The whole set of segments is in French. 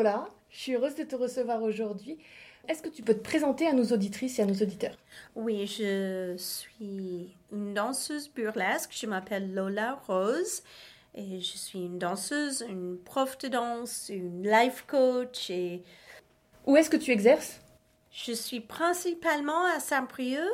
Lola, je suis heureuse de te recevoir aujourd'hui. Est-ce que tu peux te présenter à nos auditrices et à nos auditeurs? Oui, je suis une danseuse burlesque. Je m'appelle Lola Rose et je suis une danseuse, une prof de danse, une life coach. Et... Où est-ce que tu exerces? Je suis principalement à Saint-Prieuc.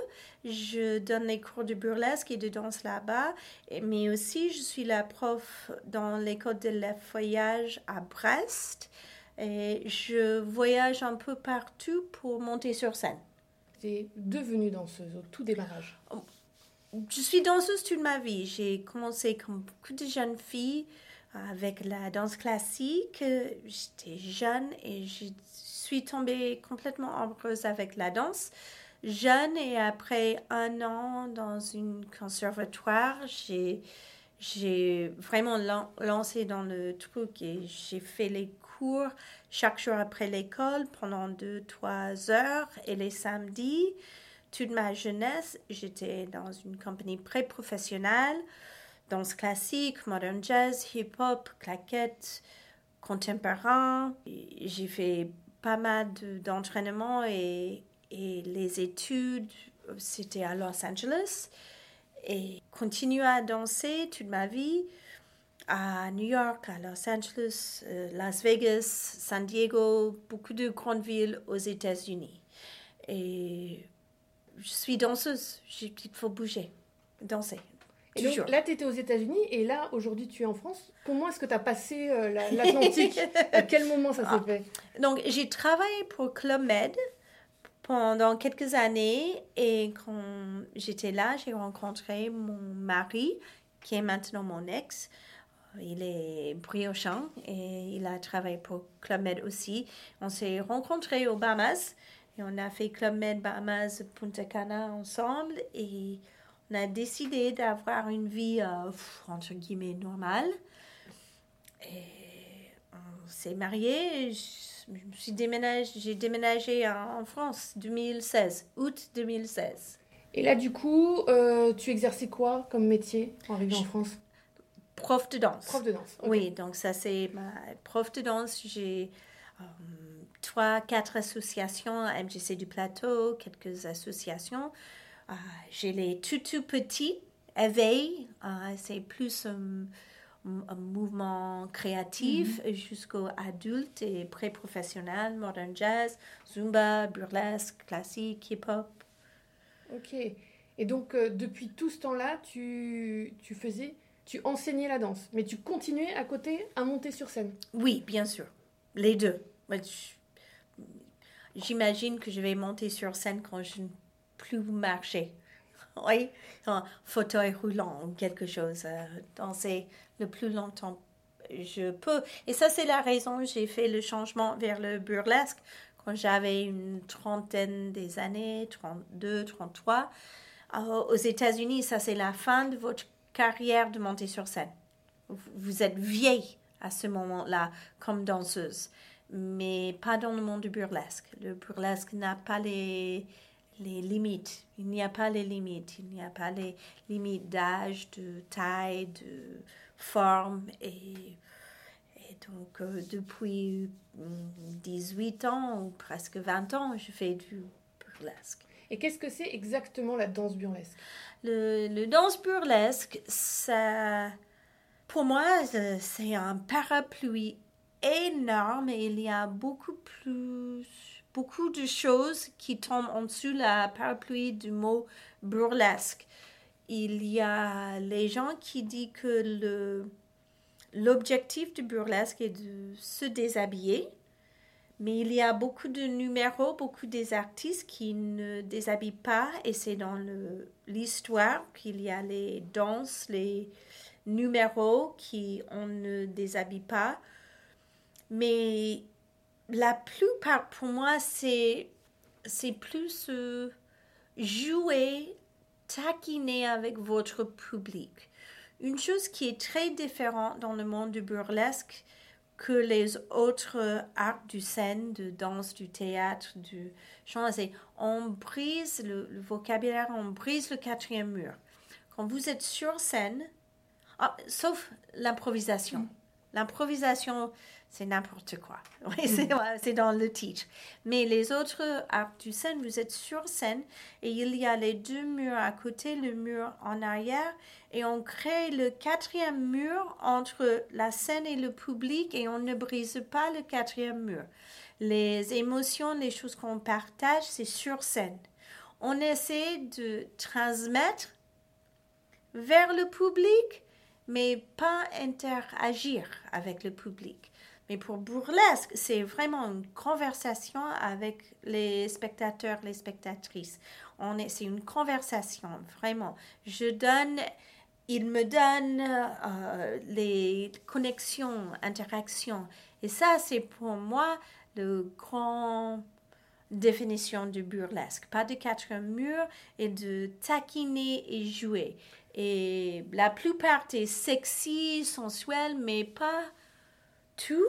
Je donne les cours de burlesque et de danse là-bas, mais aussi je suis la prof dans l'école de l'effeuillage à Brest. Et je voyage un peu partout pour monter sur scène. Tu es devenue danseuse au tout démarrage Je suis danseuse toute ma vie. J'ai commencé comme beaucoup de jeunes filles avec la danse classique. J'étais jeune et je suis tombée complètement amoureuse avec la danse jeune et après un an dans une conservatoire, j'ai j'ai vraiment lancé dans le truc et j'ai fait les cours chaque jour après l'école pendant deux, trois heures et les samedis. Toute ma jeunesse, j'étais dans une compagnie pré-professionnelle, danse classique, modern jazz, hip-hop, claquettes, contemporain. J'ai fait pas mal d'entraînement et et les études, c'était à Los Angeles. Et continué à danser toute ma vie à New York, à Los Angeles, euh, Las Vegas, San Diego, beaucoup de grandes villes aux États-Unis. Et je suis danseuse, il faut bouger, danser. Et donc, là, tu étais aux États-Unis et là, aujourd'hui, tu es en France. Comment est-ce que tu as passé euh, l'Atlantique? À quel moment ça s'est ah. fait? Donc, j'ai travaillé pour Club Med, pendant quelques années et quand j'étais là, j'ai rencontré mon mari qui est maintenant mon ex. Il est briochant et il a travaillé pour Club Med aussi. On s'est rencontrés aux Bahamas et on a fait Club Med Bahamas Punta Cana ensemble et on a décidé d'avoir une vie euh, entre guillemets normale. S'est mariés je suis déménagé, j'ai déménagé en, France 2016, août 2016. Et là, du coup, euh, tu exerçais quoi comme métier en arrivant en France? Prof de danse. Prof de danse. Oui, donc ça c'est ma prof de danse. J'ai euh, trois, quatre associations, MGC du Plateau, quelques associations. Euh, j'ai les tout tout petits, éveil, c'est plus mouvement créatif mhm. jusqu'aux adultes et pré-professionnels, modern jazz, zumba, burlesque, classique, hip-hop. Ok. Et donc, euh, depuis tout ce temps-là, tu, tu faisais, tu enseignais la danse, mais tu continuais à côté à monter sur scène? Oui, bien sûr. Les deux. J'imagine que je vais monter sur scène quand je ne plus marcher. Oui, un fauteuil roulant ou quelque chose. Euh, danser le plus longtemps je peux. Et ça, c'est la raison j'ai fait le changement vers le burlesque quand j'avais une trentaine des années, 32, 33. aux États-Unis, ça, c'est la fin de votre carrière de monter sur scène. Vous êtes vieille à ce moment-là comme danseuse, mais pas dans le monde du burlesque. Le burlesque n'a pas les, les limites. Il n'y a pas les limites. Il n'y a pas les limites d'âge, de taille, de forme et, donc euh, depuis 18 mm, ans ou presque 20 ans, je fais du burlesque. Et qu'est-ce que c'est exactement la danse burlesque? Le, le, danse burlesque, ça, pour moi, c'est un parapluie énorme et il y a beaucoup plus, beaucoup de choses qui tombent en dessous la parapluie du mot burlesque il y a les gens qui disent que le, l'objectif du burlesque est de se déshabiller, mais il y a beaucoup de numéros, beaucoup des artistes qui ne déshabillent pas, et c'est dans le, l'histoire qu'il y a les danses, les, numéros qui on ne déshabille pas. Mais la plupart, pour moi, c'est, c'est plus euh, jouer, taquiner avec votre public. Une chose qui est très différente dans le monde du burlesque que les autres arts du scène, de danse, du théâtre, du chant, c'est on brise le, vocabulaire, on brise le quatrième mur. Quand vous êtes sur scène, ah, sauf l'improvisation. L'improvisation, c'est n'importe quoi. Oui, c'est dans le titre. Mais les autres arts du scène, vous êtes sur scène et il y a les deux murs à côté, le mur en arrière, et on crée le quatrième mur entre la scène et le public et on ne brise pas le quatrième mur. Les émotions, les choses qu'on partage, c'est sur scène. On essaie de transmettre vers le public, mais pas interagir avec le public. Mais pour burlesque, c'est vraiment une conversation avec les spectateurs, les spectatrices. On est, c'est une conversation, vraiment. Je donne, il me donne euh, les connexions, interactions. Et ça, c'est pour moi le grand définition du burlesque. Pas de quatre murs et de taquiner et jouer. Et la plupart est sexy, sensuel, mais pas tout.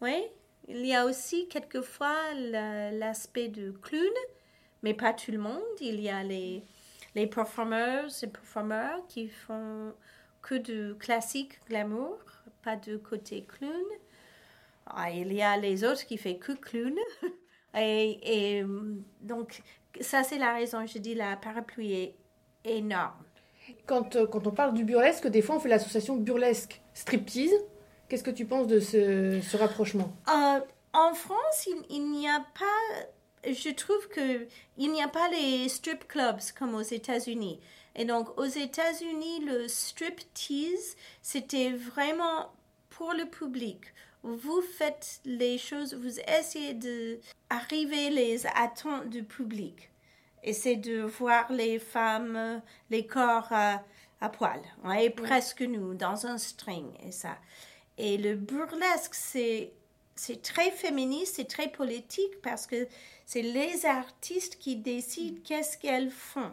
Oui, il y a aussi quelquefois l'aspect de clown, mais pas tout le monde. Il y a les, les performeurs et performeurs qui font que de classique glamour, pas de côté clown. Ah, il y a les autres qui font que clown. Et, et donc, ça, c'est la raison, je dis, la parapluie est énorme. Quand, euh, quand on parle du burlesque, des fois, on fait l'association burlesque-striptease. Qu'est-ce que tu penses de ce, ce rapprochement? Euh, En France, il, n'y a pas. Je trouve que il n'y a pas les strip clubs comme aux États-Unis. Et donc, aux États-Unis, le striptease, c'était vraiment pour le public. Vous faites les choses, vous essayez d'arriver les attentes du public. Et c'est de voir les femmes, les corps à, à poil, et presque nous, dans un string, et ça. Et le burlesque, c'est c'est très féministe, c'est très politique parce que c'est les artistes qui décident qu'est-ce qu'elles font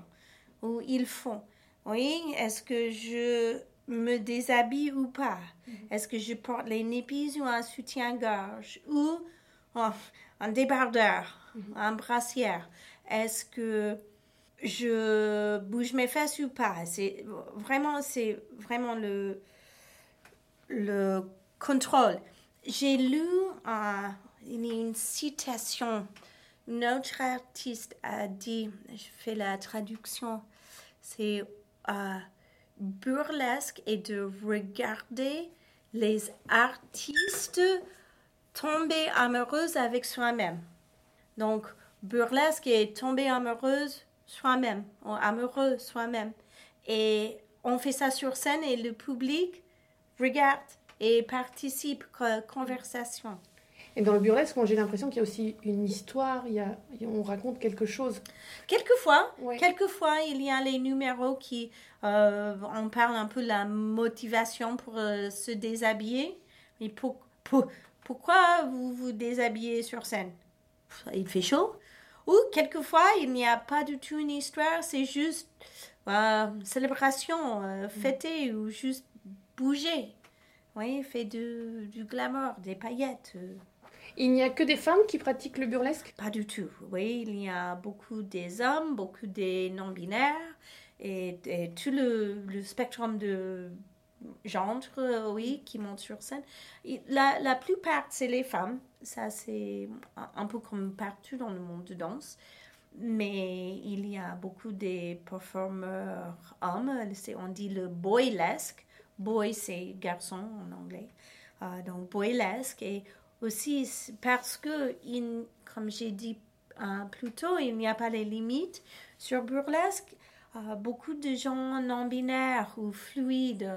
ou ils font. Oui, est-ce que je me déshabille ou pas? Mhm. Est-ce que je porte les nippies ou un soutien-gorge ou un débardeur, mhm. un brassière? Est-ce que je bouge mes fesses ou pas? C'est vraiment, c'est vraiment le, le contrôle. J'ai lu une citation. Une autre artiste a dit, je fais la traduction, c'est euh, burlesque et de regarder les artistes tomber amoureuses avec soi-même. Donc, burlesque est tomber amoureuse soi-même, amoureux soi-même. Et on fait ça sur scène et le public regarde et participe à conversation. Et dans le burlesque, j'ai l'impression qu'il y a aussi une histoire, il y a, on raconte quelque chose. Quelquefois, quelquefois, il y a les numéros qui, euh, on parle un peu de la motivation pour euh, se déshabiller. Pour, pourquoi vous vous déshabillez sur scène? Il fait chaud Ou quelquefois, il n'y a pas du tout une histoire, c'est juste euh, célébration, euh, fêter ou juste bouger. Oui, fait du, du glamour, des paillettes. Il n'y a que des femmes qui pratiquent le burlesque? Pas du tout. Oui, il y a beaucoup des hommes, beaucoup des non-binaires et, tout le, le, spectrum de genre, oui, qui montent sur scène. La, la plupart, c'est les femmes. Ça, c'est un peu comme partout dans le monde de danse. Mais il y a beaucoup des performeurs hommes. On dit le boylesque boy, c'est garçon en anglais. Euh, donc, boylesque. Et aussi parce que, comme j'ai dit euh, plus tôt, il n'y a pas les limites. Sur burlesque, euh, beaucoup de gens non-binaires ou fluides,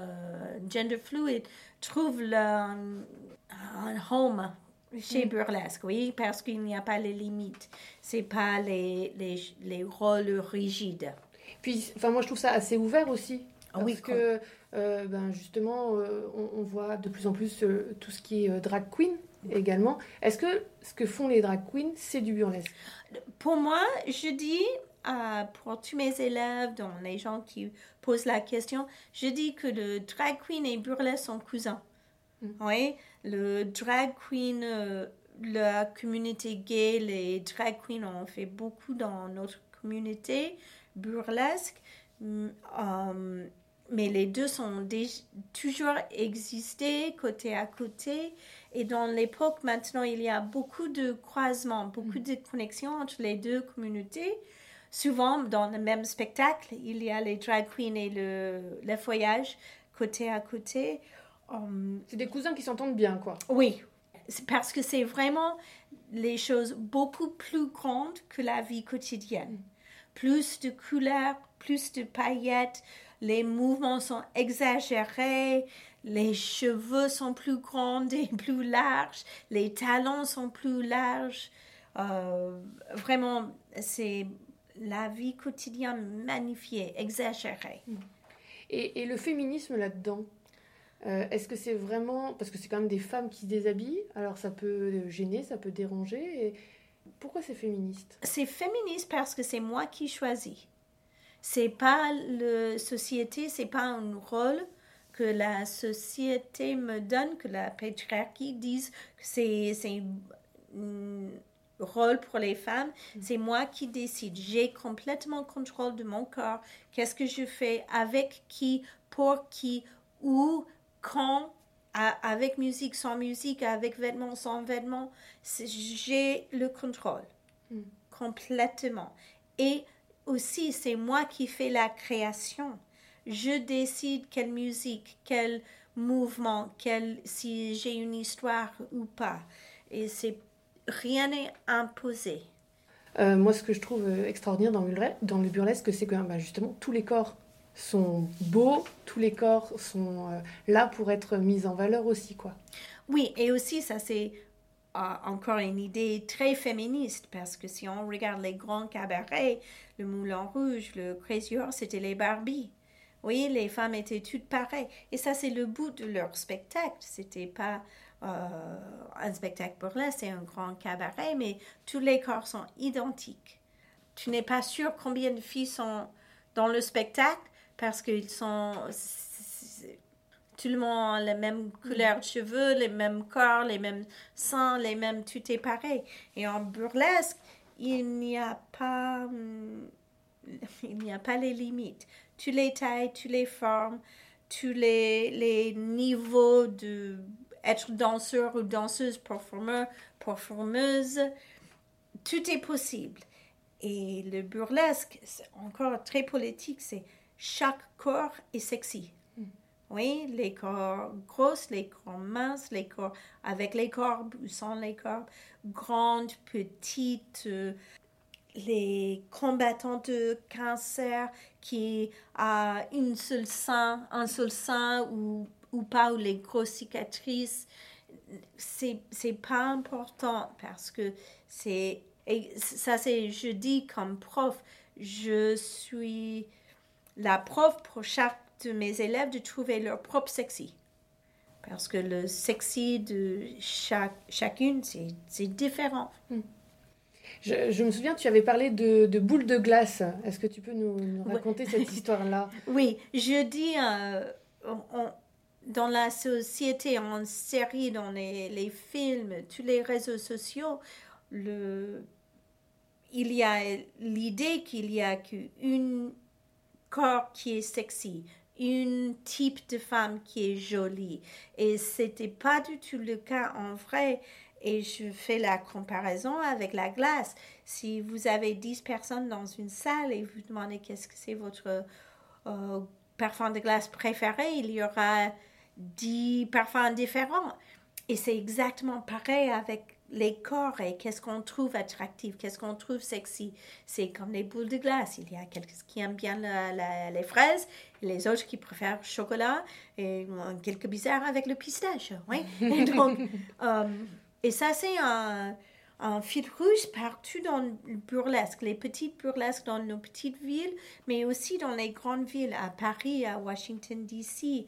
gender fluid, trouvent leur un home chez mm. burlesque, oui, parce qu'il n'y a pas les limites. C'est pas les, les, les rôles rigides. Puis, enfin, moi, je trouve ça assez ouvert aussi. Ah Parce que ben justement, on, voit de plus en plus tout ce qui est drag queen également. Est-ce que ce que font les drag queens, c'est du burlesque? Pour moi, je dis pour tous mes élèves, dont les gens qui posent la question, je dis que le drag queen et burlesque sont cousins. Mm. Oui, le drag queen, euh, la communauté gay, les drag queens ont fait beaucoup dans notre communauté burlesque, mm, euh, mais les deux sont toujours existé côté à côté. Et dans l'époque, maintenant, il y a beaucoup de croisements, beaucoup mm. de connexions entre les deux communautés souvent dans le même spectacle, il y a les drag queens et le, le voyage côté à côté. Um, c'est des cousins qui s'entendent bien, quoi. Oui, parce que c'est vraiment les choses beaucoup plus grandes que la vie quotidienne. Plus de couleurs, plus de paillettes, les mouvements sont exagérés, les cheveux sont plus grands et plus larges, les talons sont plus larges. Euh, vraiment, c'est la vie quotidienne magnifiée, exagérée. Et, le féminisme là-dedans euh, Est-ce que c'est vraiment... Parce que c'est quand même des femmes qui se déshabillent, alors ça peut gêner, ça peut déranger. Et... Pourquoi c'est féministe? C'est féministe parce que c'est moi qui choisis. C'est pas la société, c'est pas un rôle que la société me donne, que la patriarchie dise que c'est rôle pour les femmes, mm. c'est moi qui décide. J'ai complètement contrôle de mon corps. Qu'est-ce que je fais avec qui, pour qui, où, quand, avec musique, sans musique, avec vêtements, sans vêtements. J'ai le contrôle mm. complètement. Et aussi, c'est moi qui fais la création. Je décide quelle musique, quel mouvement, quel, si j'ai une histoire ou pas. Et c'est rien n'est imposé. Euh, moi, ce que je trouve euh, extraordinaire dans le, dans le burlesque, c'est que bah, justement, tous les corps sont beaux, tous les corps sont euh, là pour être mis en valeur aussi, quoi. Oui, et aussi, ça c'est encore une idée très féministe, parce que si on regarde les grands cabarets, le Moulin Rouge, le Crazy Horse, c'était les Barbies. Oui, les femmes étaient toutes pareilles. Et ça, c'est le bout de leur spectacle. C'était pas euh, un spectacle burlesque, c'est un grand cabaret, mais tous les corps sont identiques. Tu n'es pas sûr combien de filles sont dans le spectacle parce qu'ils sont. Tout le monde les mêmes couleurs de cheveux, les mêmes corps, les mêmes seins, les mêmes. Tout est pareil. Et en burlesque, il n'y a pas. Hmm, il n'y a pas les limites. Toutes les tailles, toutes les formes, tous les, les niveaux de être danseur ou danseuse, performeur, performeuse, tout est possible. Et le burlesque, c'est encore très politique, c'est chaque corps est sexy. Oui, les corps grosses, les corps minces, les corps avec les corps ou sans les corps, grandes, petites, euh, les combattants de cancer qui a une seule sein, un seul sein ou ou pas, ou les grosses cicatrices, c'est, c'est pas important parce que c'est. Et ça, c'est, je dis comme prof, je suis la prof pour chaque de mes élèves de trouver leur propre sexy. Parce que le sexy de chaque, chacune, c'est, différent. Hmm. Je, je, me souviens, tu avais parlé de, de boules de glace. Est-ce que tu peux nous, raconter cette histoire-là? Oui, je dis, euh, on, dans la société, en série, dans les, films, tous les réseaux sociaux, le, il y a l'idée qu'il y a qu'un corps qui est sexy, un type de femme qui est jolie. Et c'était pas du tout le cas en vrai. Et je fais la comparaison avec la glace. Si vous avez 10 personnes dans une salle et vous demandez qu'est-ce que c'est votre euh, parfum de glace préféré, il y aura dix parfums différents. Et c'est exactement pareil avec les corps et qu'est-ce qu'on trouve attractif, qu'est-ce qu'on trouve sexy. C'est comme les boules de glace. Il y a quelqu'un qui aime bien les fraises et les autres qui préfèrent le chocolat et quelques bizarres avec le pistache. Oui? Et, donc, euh, et ça, c'est un, un fil rouge partout dans le burlesque, les petites burlesques dans nos petites villes, mais aussi dans les grandes villes, à Paris, à Washington, D.C.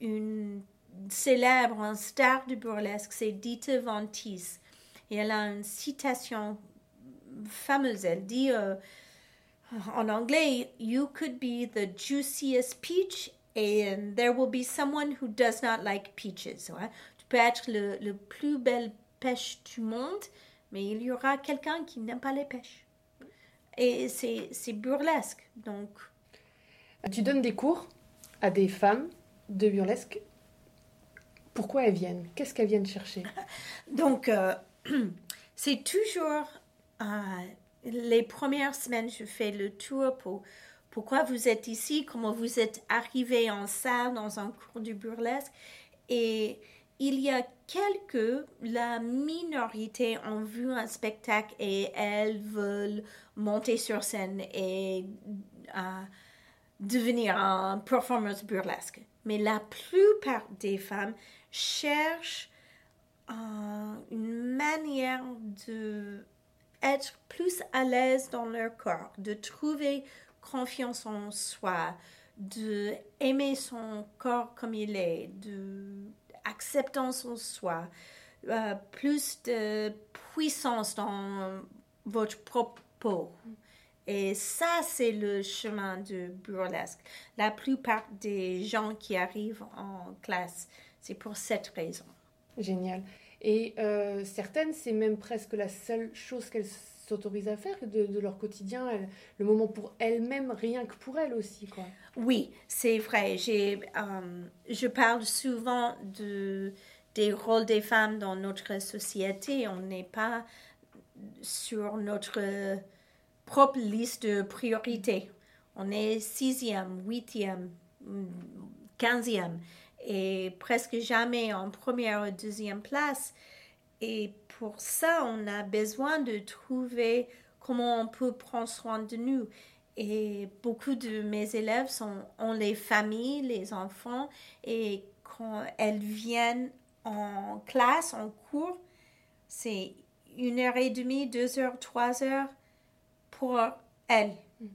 Une célèbre, un star du burlesque, c'est Dita Von Teese. Et elle a une citation fameuse. Elle dit euh, en anglais, You could be the juiciest peach and there will be someone who does not like peaches. Tu peux être le, le plus belle pêche du monde, mais il y aura quelqu'un qui n'aime pas les pêches. Et c'est burlesque. Donc. Tu donnes des cours à des femmes de burlesque. Pourquoi elles viennent? Qu'est-ce qu'elles viennent chercher? Donc, euh, c'est toujours euh, les premières semaines, je fais le tour pour pourquoi vous êtes ici, comment vous êtes arrivé en salle dans un cours du burlesque. Et il y a quelques, la minorité ont vu un spectacle et elles veulent monter sur scène et euh, devenir un performance burlesque. Mais la plupart des femmes cherchent une manière de être plus à l'aise dans leur corps, de trouver confiance en soi, de aimer son corps comme il est, de acceptance en soi, euh, plus de puissance dans votre peau. Et ça, c'est le chemin du burlesque. La plupart des gens qui arrivent en classe, c'est pour cette raison. Génial. Et euh, certaines, c'est même presque la seule chose qu'elles s'autorisent à faire de, leur quotidien, le moment pour elles-mêmes, rien que pour elles aussi. Quoi. Oui, c'est vrai. Euh, je parle souvent de, des rôles des femmes dans notre société. On n'est pas sur notre propre liste de priorités. On est sixième, huitième, quinzième et presque jamais en première ou deuxième place. Et pour ça, on a besoin de trouver comment on peut prendre soin de nous. Et beaucoup de mes élèves sont, ont les familles, les enfants, et quand elles viennent en classe, en cours, c'est une heure et demie, deux heures, trois heures pour elles. Mm.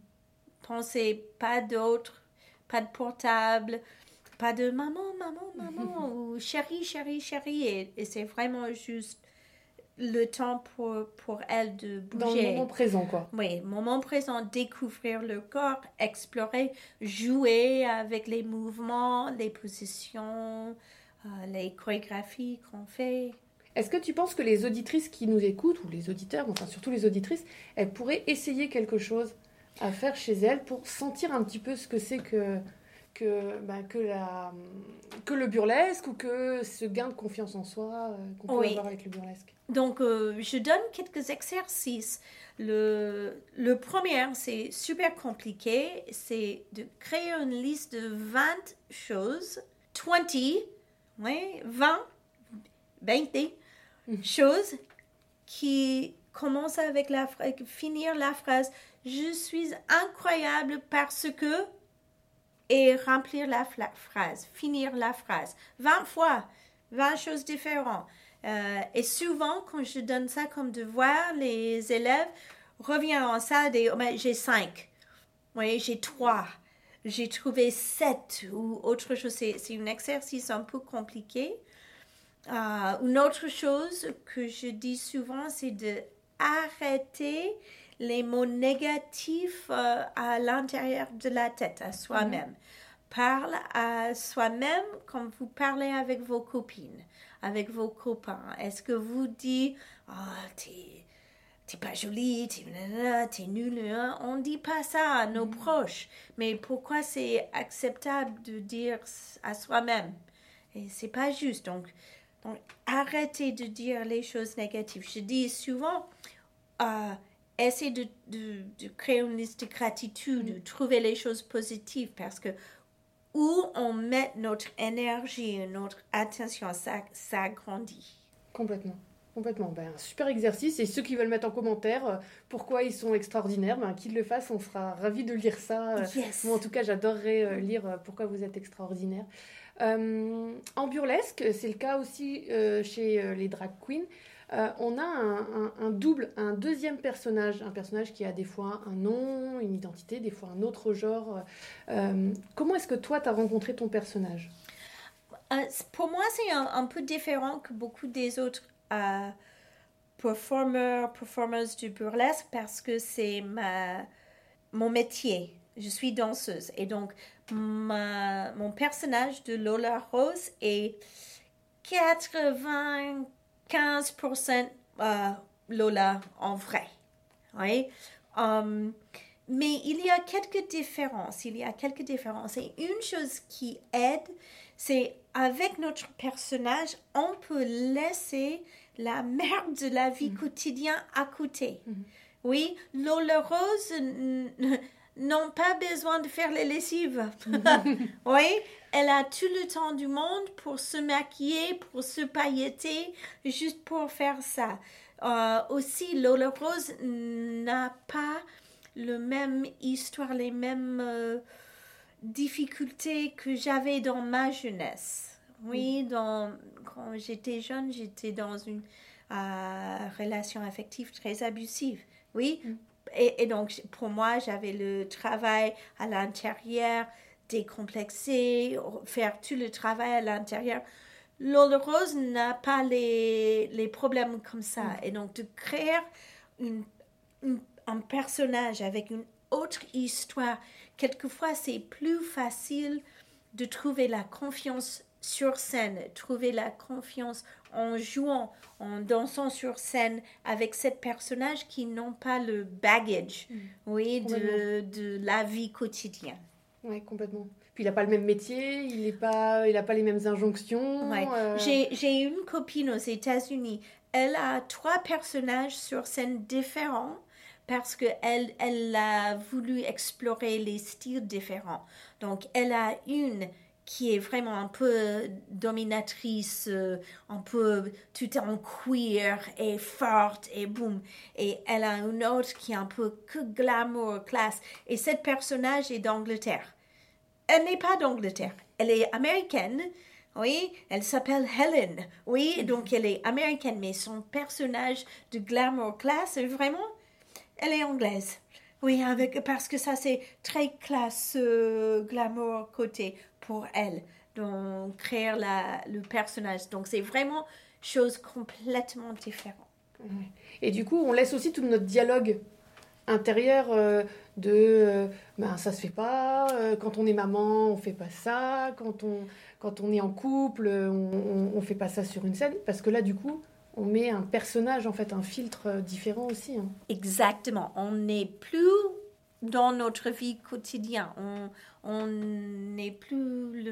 Pensez pas d'autres, pas de portable, pas de maman, maman, maman, ou chérie, chérie, chérie. Et, et c'est vraiment juste le temps pour, pour elle de bouger. Dans le moment présent, quoi. Oui, moment présent, découvrir le corps, explorer, jouer avec les mouvements, les positions, euh, les chorégraphies qu'on fait. Est-ce que tu penses que les auditrices qui nous écoutent, ou les auditeurs, enfin surtout les auditrices, elles pourraient essayer quelque chose à faire chez elles pour sentir un petit peu ce que c'est que que, bah, que, la, que le burlesque ou que ce gain de confiance en soi euh, qu'on peut avoir avec le burlesque Donc, euh, je donne quelques exercices. Le, le premier, c'est super compliqué, c'est de créer une liste de 20 choses, 20, oui, 20, 20 mm. choses qui commencent avec la finir la phrase Je suis incroyable parce que et remplir la phrase, finir la phrase. 20 fois, 20 choses différentes. Euh, et souvent, quand je donne ça comme devoir, les élèves reviennent en salle et oh, ben, j'ai 5. Oui, j'ai 3. J'ai trouvé 7 ou autre chose. C'est un exercice un peu compliqué. Euh, une autre chose que je dis souvent, c'est de arrêter les mots négatifs euh, à l'intérieur de la tête, à soi-même. Parle à soi-même comme vous parlez avec vos copines, avec vos copains. Est-ce que vous dites, oh, t'es pas jolie, t'es, nulle. Hein? On dit pas ça à nos mm. proches. Mais pourquoi c'est acceptable de dire à soi-même? Et c'est pas juste. Donc, donc, arrêtez de dire les choses négatives. Je dis souvent, euh, essayer de, de, créer une liste de gratitude, de trouver les choses positives parce que où on met notre énergie, notre attention, ça, ça grandit. Complètement. Complètement. Ben, un super exercice. Et ceux qui veulent mettre en commentaire euh, pourquoi ils sont extraordinaires, ben, qu'ils le fassent. On sera ravis de lire ça. Euh, moi, en tout cas, j'adorerais euh, lire pourquoi vous êtes extraordinaire. en burlesque, c'est le cas aussi chez les drag queens. Euh, on a un, double, un deuxième personnage, un personnage qui a des fois un nom, une identité, des fois un autre genre. Euh, comment est-ce que toi, tu as rencontré ton personnage? Pour moi, c'est un, peu différent que beaucoup des autres performers, performers du burlesque parce que c'est ma, mon métier. Je suis danseuse et donc ma, mon personnage de Lola Rose est 95% euh, Lola en vrai. Oui. Um, mais il y a quelques différences. Il y a quelques différences. Et une chose qui aide, c'est avec notre personnage, on peut laisser la merde de la vie mm. quotidienne à côté. Mm-hmm. Oui, Lola Rose n'ont pas besoin de faire les lessives. oui, elle a tout le temps du monde pour se maquiller, pour se pailleter, juste pour faire ça. Euh, aussi, Lola Rose n'a pas le même histoire, les mêmes euh, difficultés que j'avais dans ma jeunesse. Oui, mm. dans, quand j'étais jeune, j'étais dans une euh, relation affective très abusive. Oui, mm et, donc, pour moi, j'avais le travail à l'intérieur, décomplexé, faire tout le travail à l'intérieur. Lola Rose n'a pas les, les, problèmes comme ça. Mm. Et donc, de créer une, un personnage avec une autre histoire, quelquefois, c'est plus facile de trouver la confiance sur scène, trouver la confiance en jouant, en dansant sur scène avec ces personnages qui n'ont pas le baggage, mm. oui, de, de, la vie quotidienne. Oui, complètement. Puis il n'a pas le même métier, il n'a pas, il pas les mêmes injonctions. Euh. J'ai une copine aux États-Unis. Elle a trois personnages sur scène différents parce qu'elle elle a voulu explorer les styles différents. Donc, elle a une qui est vraiment un peu dominatrice, euh, un peu tout en queer et forte et boum. Et elle a une autre qui est un peu que glamour, classe. Et cette personnage est d'Angleterre. Elle n'est pas d'Angleterre, elle est américaine. Oui, elle s'appelle Helen. Oui, donc elle est américaine, mais son personnage de glamour classe, vraiment, elle est anglaise. Oui, parce que ça, c'est très classe, euh, glamour côté pour elle. Donc, créer le personnage. Donc, c'est vraiment chose complètement différente. Et du coup, on laisse aussi tout notre dialogue intérieur euh, de euh, ben ça se fait pas quand on est maman on fait pas ça quand on quand on est en couple on, on, fait pas ça sur une scène parce que là du coup on met un personnage, en fait, un filtre différent aussi. Hein. Exactement. On n'est plus dans notre vie quotidienne. On n'est plus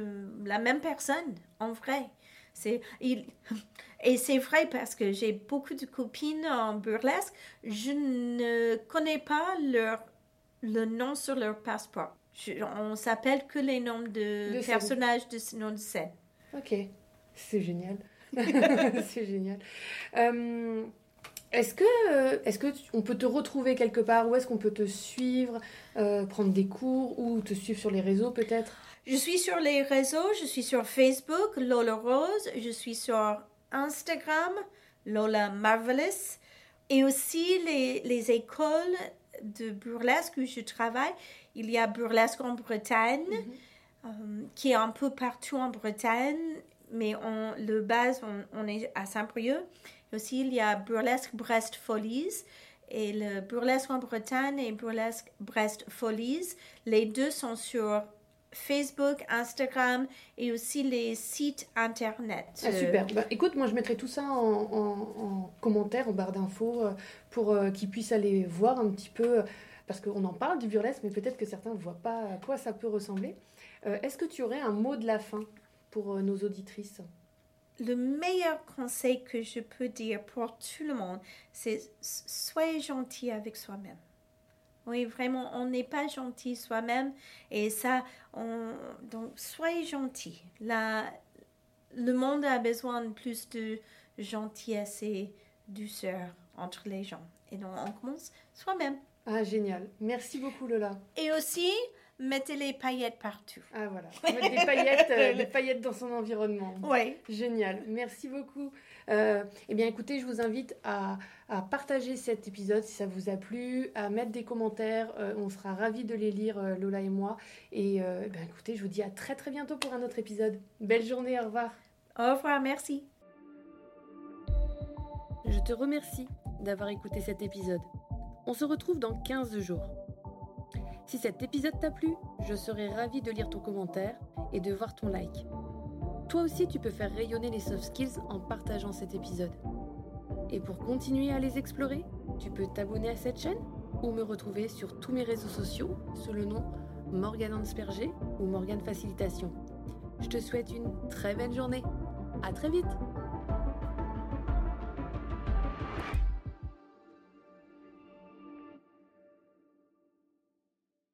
la même personne, en vrai. C'est, il, et c'est vrai parce que j'ai beaucoup de copines en burlesque. Je ne connais pas leur, le nom sur leur passeport. on s'appelle que les noms de, personnages de nom de scène. Ok, c'est génial. c'est génial. Euh, est-ce que, euh, est-ce que on peut te retrouver quelque part? Où est-ce qu'on peut te suivre, euh, prendre des cours ou te suivre sur les réseaux peut-être? Je suis sur les réseaux, je suis sur Facebook, Lola Rose, je suis sur Instagram, Lola Marvelous, et aussi les, les écoles de burlesque où je travaille. Il y a burlesque en Bretagne, mhm. qui est un peu partout en Bretagne mais on, le base, on, est à Saint-Brieuc. Aussi, il y a Burlesque Brest Folies. Et le Burlesque en Bretagne et Burlesque Brest Folies, les deux sont sur Facebook, Instagram et aussi les sites internet. Ah, super. Bah, écoute, moi je mettrai tout ça en, commentaire, en barre d'infos, euh, pour euh, qu'ils puissent aller voir un petit peu, parce qu'on en parle du burlesque, mais peut-être que certains ne voient pas à quoi ça peut ressembler. Euh, est-ce que tu aurais un mot de la fin? Pour euh, nos auditrices Le meilleur conseil que je peux dire pour tout le monde, c'est soyez gentil avec soi-même. Oui, vraiment, on n'est pas gentil soi-même et ça, on, donc soyez gentil. La, le monde a besoin de plus de gentillesse et douceur entre les gens. Et donc, on commence soi-même. Ah, génial. Merci beaucoup, Lola. Et aussi, mettez les paillettes partout. Ah voilà, mettre des paillettes, euh, des paillettes dans son environnement. Oui. Génial, merci beaucoup. Euh, eh bien écoutez, je vous invite à, à, partager cet épisode si ça vous a plu, à mettre des commentaires, euh, on sera ravis de les lire, euh, Lola et moi. Et eh bien, écoutez, je vous dis à très très bientôt pour un autre épisode. Belle journée, au revoir. Au revoir, merci. Je te remercie d'avoir écouté cet épisode. On se retrouve dans 15 jours. Si cet épisode t'a plu, je serai ravie de lire ton commentaire et de voir ton like. Toi aussi, tu peux faire rayonner les soft skills en partageant cet épisode. Et pour continuer à les explorer, tu peux t'abonner à cette chaîne ou me retrouver sur tous mes réseaux sociaux sous le nom Morgane Ansperger ou Morgane Facilitation. Je te souhaite une très belle journée. À très vite!